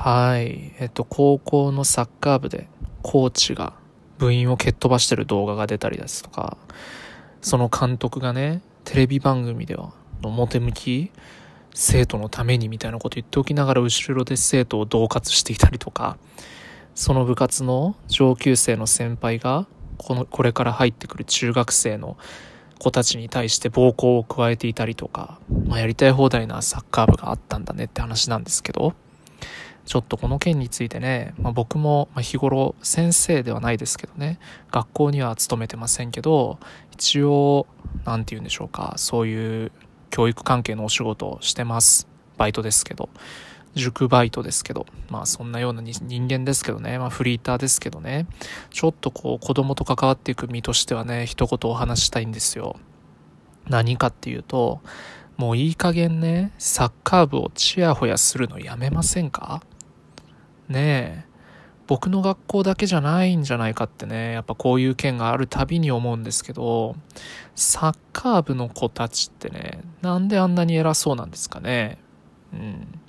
はい。えっと、高校のサッカー部でコーチが部員を蹴っ飛ばしてる動画が出たりですとか、その監督がね、テレビ番組では表向き、生徒のためにみたいなこと言っておきながら後ろで生徒を恫喝していたりとか、その部活の上級生の先輩が、この、これから入ってくる中学生の子たちに対して暴行を加えていたりとか、まあ、やりたい放題なサッカー部があったんだねって話なんですけど、ちょっとこの件についてね、まあ、僕も日頃先生ではないですけどね、学校には勤めてませんけど、一応、なんて言うんでしょうか、そういう教育関係のお仕事をしてます。バイトですけど。塾バイトですけど、まあそんなような人間ですけどね、まあフリーターですけどね、ちょっとこう子供と関わっていく身としてはね、一言お話したいんですよ。何かっていうと、もういい加減ね、サッカー部をチヤホヤするのやめませんか？ねえ。僕の学校だけじゃないんじゃないかってね、やっぱこういう件があるたびに思うんですけど、サッカー部の子たちってね、なんであんなに偉そうなんですかね。うん。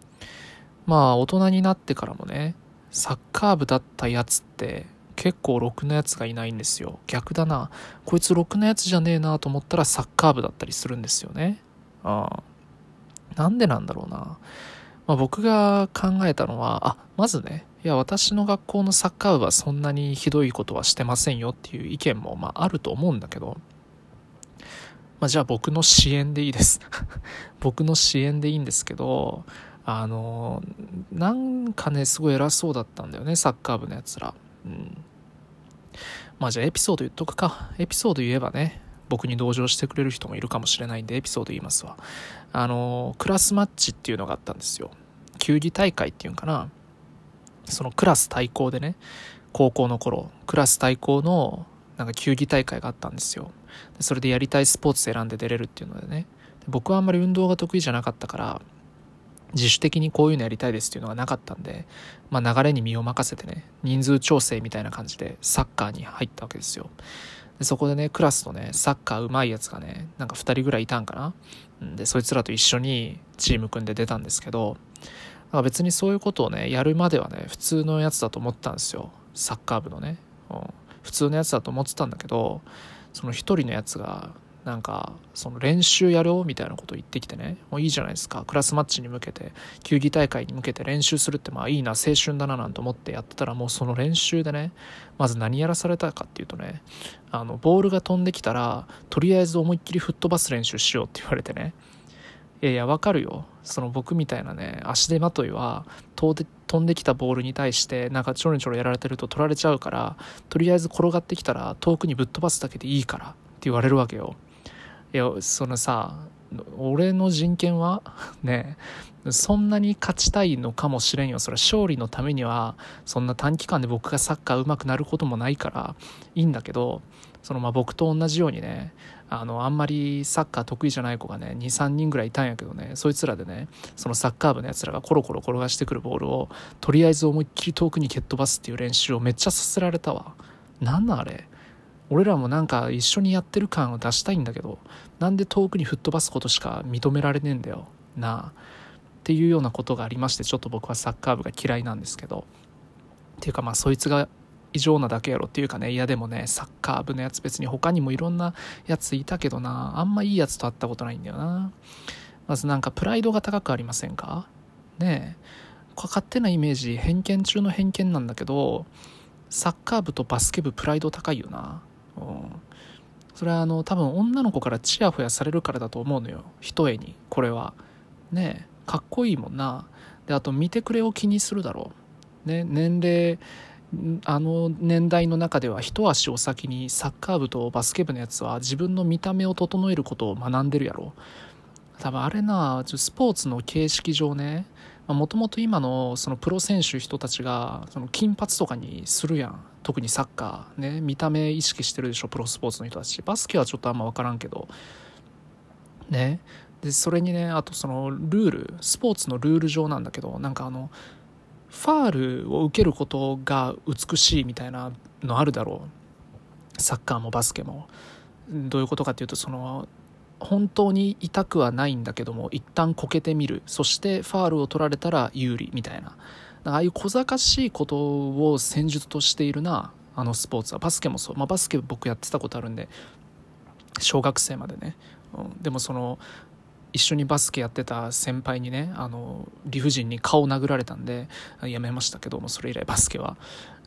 まあ大人になってからもね、サッカー部だったやつって結構ろくなやつがいないんですよ。逆だな。こいつろくなやつじゃねえなと思ったらサッカー部だったりするんですよね。ああ。なんでなんだろうな。まあ、僕が考えたのは、あ、まずね、いや、私の学校のサッカー部はそんなにひどいことはしてませんよっていう意見も、まあ、あると思うんだけど、まあ、じゃあ僕の支援でいいです。僕の支援でいいんですけど、あの、なんかね、すごい偉そうだったんだよね、サッカー部のやつら。うん。まあじゃあエピソード言っとくか。エピソード言えばね、僕に同情してくれる人もいるかもしれないんでエピソード言いますわ。あの、クラスマッチっていうのがあったんですよ。球技大会っていうんかな。そのクラス対抗でね、高校の頃、クラス対抗のなんか球技大会があったんですよ。それでやりたいスポーツ選んで出れるっていうのでね。僕はあんまり運動が得意じゃなかったから、自主的にこういうのやりたいですっていうのがなかったんで、まあ流れに身を任せてね、人数調整みたいな感じでサッカーに入ったわけですよ。でそこでね、クラスのね、サッカー上手いやつがね、なんか2人ぐらいいたんかな。で、そいつらと一緒にチーム組んで出たんですけど、なんか別にそういうことをね、やるまではね、普通のやつだと思ったんですよ。サッカー部のね。うん、普通のやつだと思ってたんだけど、その1人のやつが、なんか、その練習やろうみたいなことを言ってきてね、もういいじゃないですか。クラスマッチに向けて、球技大会に向けて練習するってまあいいな、青春だななんて思ってやってたらもうその練習でね、まず何やらされたかっていうとね、あの、ボールが飛んできたら、とりあえず思いっきり吹っ飛ばす練習しようって言われてね、いやいや、わかるよ。その僕みたいなね、足手まといは、飛んで飛んできたボールに対して、なんかちょろちょろやられてると取られちゃうから、とりあえず転がってきたら遠くにぶっ飛ばすだけでいいからって言われるわけよ。いや、そのさ、俺の人権は？ねそんなに勝ちたいのかもしれんよ。それは勝利のためには、そんな短期間で僕がサッカー上手くなることもないからいいんだけど、そのまあ僕と同じようにね、あの、あんまりサッカー得意じゃない子がね、2、3人ぐらいいたんやけどね、そいつらでね、そのサッカー部のやつらがコロコロ転がしてくるボールを、とりあえず思いっきり遠くに蹴っ飛ばすっていう練習をめっちゃさせられたわ。なんなんあれ？俺らもなんか一緒にやってる感を出したいんだけど、なんで遠くに吹っ飛ばすことしか認められねえんだよ。なあ。っていうようなことがありまして、ちょっと僕はサッカー部が嫌いなんですけど。っていうかまあそいつが異常なだけやろっていうかね、いやでもね、サッカー部のやつ別に他にもいろんなやついたけどな、あんまいいやつと会ったことないんだよな。まずなんかプライドが高くありませんか？ねえ。勝手なイメージ、偏見中の偏見なんだけど、サッカー部とバスケ部プライド高いよな。うん。それはあの、多分女の子からチヤホヤされるからだと思うのよ。一重に、これは。ねえ。かっこいいもんな。で、あと見てくれを気にするだろう。ね、年齢、あの年代の中では一足お先にサッカー部とバスケ部のやつは自分の見た目を整えることを学んでるやろ多分あれなスポーツの形式上ねもともと今のそのプロ選手人たちがその金髪とかにするやん特にサッカーね見た目意識してるでしょプロスポーツの人たち。バスケはちょっとあんま分からんけど。ね。でそれにねあとそのルール。スポーツのルール上なんだけどなんかあのファールを受けることが美しいみたいなのあるだろう。サッカーもバスケも。どういうことかっていうとその本当に痛くはないんだけども一旦こけてみる。そしてファールを取られたら有利みたいな。ああいう小賢しいことを戦術としているなあのスポーツは。バスケもそう、まあ、バスケ僕やってたことあるんで小学生までね、うん、でもその一緒にバスケやってた先輩にねあの理不尽に顔殴られたんでやめましたけどもそれ以来バスケは、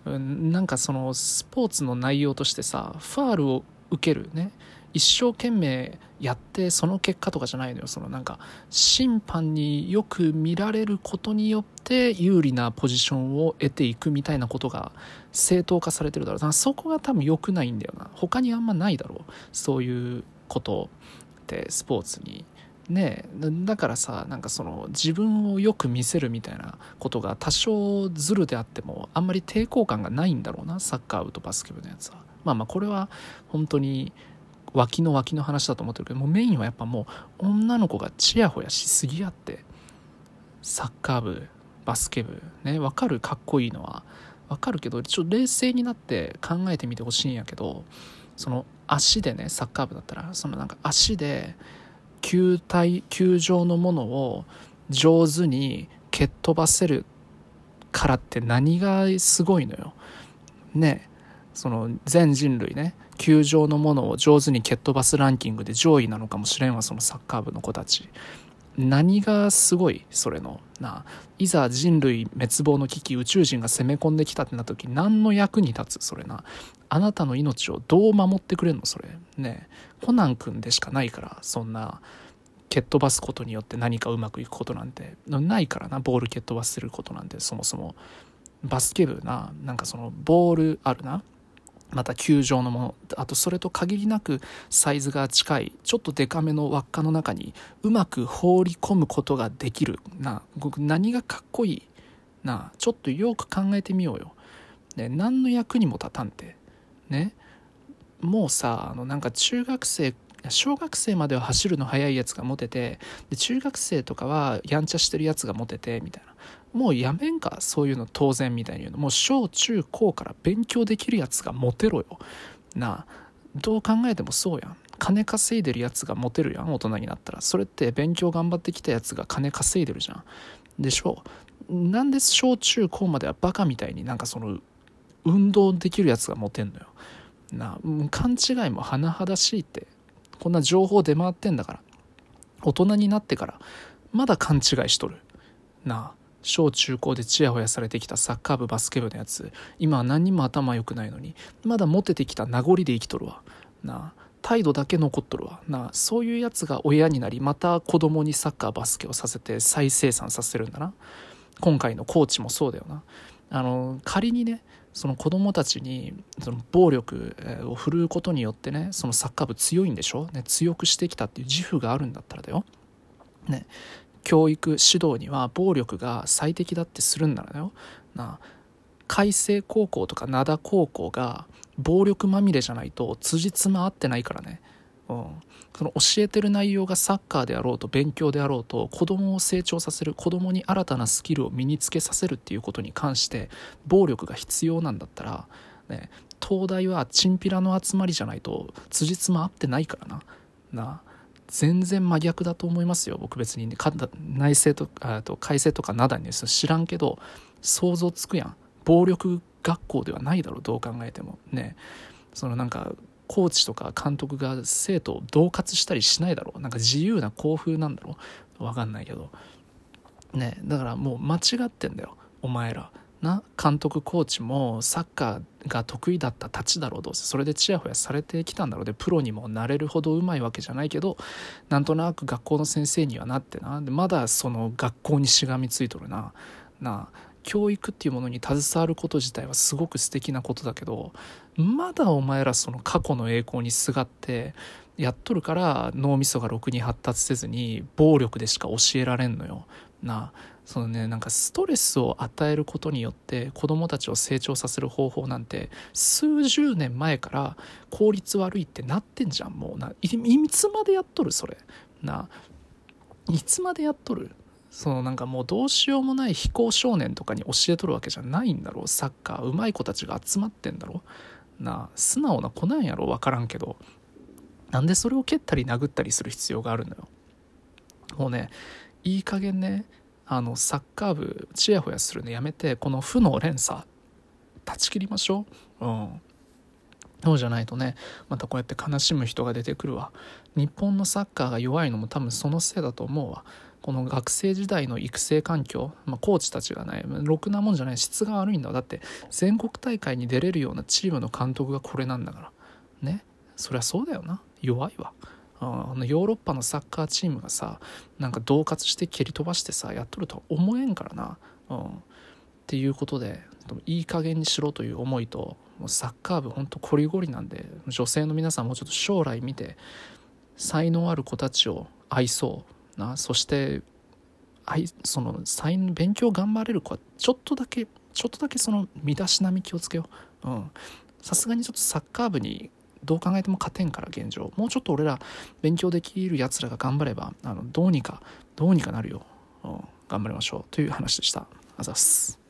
うん、なんかそのスポーツの内容としてさファールを受けるね。一生懸命やってその結果とかじゃないのよ。そのなんか審判によく見られることによって有利なポジションを得ていくみたいなことが正当化されてるだろうだからそこが多分良くないんだよな。他にあんまないだろう。そういうことってスポーツにねだからさなんかその自分をよく見せるみたいなことが多少ズルであってもあんまり抵抗感がないんだろうな。サッカー部とバスケ部のやつは。まあまあこれは本当に脇の脇の話だと思ってるけどもうメインはやっぱもう女の子がちやほやしすぎやってサッカー部バスケ部ね分かるかっこいいのは分かるけどちょっと冷静になって考えてみてほしいんやけどその足でねサッカー部だったらそのなんか足で球体球状のものを上手に蹴っ飛ばせるからって何がすごいのよ。ねその全人類ね球場のものを上手に蹴っ飛ばすランキングで上位なのかもしれんわそのサッカー部の子たち。何がすごいそれのないざ人類滅亡の危機宇宙人が攻め込んできたってなった時何の役に立つそれな。あなたの命をどう守ってくれんのそれね。コナン君でしかないからそんな蹴っ飛ばすことによって何かうまくいくことなんて。ないからなボール蹴っ飛ばせることなんてそもそも。バスケ部ななんかそのボールあるな。また球状のものあとそれと限りなくサイズが近いちょっとデカめの輪っかの中にうまく放り込むことができるな僕何がかっこいいなちょっとよく考えてみようよ、ね、何の役にも立たんて。ね。もうさあのなんか中学生小学生までは走るの速いやつがモテてで中学生とかはやんちゃしてるやつがモテてみたいな。もうやめんか？そういうの当然みたいに言うの。もう小中高から勉強できるやつがモテろよ。なあどう考えてもそうやん。金稼いでるやつがモテるやん大人になったら。それって勉強頑張ってきたやつが金稼いでるじゃん。でしょ？なんで小中高まではバカみたいになんかその運動できるやつがモテんのよ。な勘違いも甚だしいって。こんな情報出回ってんだから。大人になってからまだ勘違いしとるな。あ小中高でちやほやされてきたサッカー部バスケ部のやつ。今は何にも頭良くないのにまだモテてきた名残で生きとるわ。な。あ態度だけ残っとるわ。な。あそういうやつが親になりまた子供にサッカーバスケをさせて再生産させるんだな。今回のコーチもそうだよな。あの仮にねその子供たちにその暴力を振るうことによってねそのサッカー部強いんでしょ、ね、強くしてきたっていう自負があるんだったらだよ、ね、教育指導には暴力が最適だってするんならだよ。な海星高校とか灘高校が暴力まみれじゃないと辻褄合ってないからね、うん、その教えてる内容がサッカーであろうと勉強であろうと子供を成長させる子供に新たなスキルを身につけさせるっていうことに関して暴力が必要なんだったら、ね、東大はチンピラの集まりじゃないと辻褄合ってないからな。な全然真逆だと思いますよ。僕別に、ね、内政とあと改正とか灘に知らんけど想像つくやん。暴力学校ではないだろうどう考えても。ね。そのなんかコーチとか監督が生徒を恫喝したりしないだろう。なんか自由な校風なんだろう。分かんないけど。ねだからもう間違ってんだよ。お前ら。な監督コーチもサッカーが得意だったたちだろうどうせ。それでちやほやされてきたんだろう。でプロにもなれるほどうまいわけじゃないけどなんとなく学校の先生にはなってな。でまだその学校にしがみついとるな。なあ。教育っていうものに携わること自体はすごく素敵なことだけどまだお前らその過去の栄光にすがってやっとるから脳みそがろくに発達せずに暴力でしか教えられんのよ。なそのねなんかストレスを与えることによって子供たちを成長させる方法なんて数十年前から効率悪いってなってんじゃんもう。ないいつまでやっとるそれ？ないつまでやっとる？そのなんかもうどうしようもない非行少年とかに教えとるわけじゃないんだろう。サッカーうまい子たちが集まってんだろう。な素直な子なんやろ分からんけど。なんでそれを蹴ったり殴ったりする必要があるのよ。もうねいい加減ねあのサッカー部ちやほやするのやめてこの負の連鎖断ち切りましょう。うん。そうじゃないとねまたこうやって悲しむ人が出てくるわ。日本のサッカーが弱いのも多分そのせいだと思うわ。この学生時代の育成環境、まあ、コーチたちがねろくなもんじゃない質が悪いんだだって全国大会に出れるようなチームの監督がこれなんだから。ね。そりゃそうだよな。弱いわ。あのヨーロッパのサッカーチームがさなんか恫喝して蹴り飛ばしてさやっとるとは思えんからな、うん、っていうことでいい加減にしろという思いともうサッカー部ほんとコリゴリなんで女性の皆さんもうちょっと将来見て才能ある子たちを愛そう。な。そして愛その才能勉強頑張れる子はちょっとだけちょっとだけその身だしなみ気をつけよう。さすがにちょっとサッカー部にどう考えても勝てんから現状。もうちょっと俺ら勉強できるやつらが頑張ればあのどうにかどうにかなるよ、うん、頑張りましょう。という話でした。あざっす。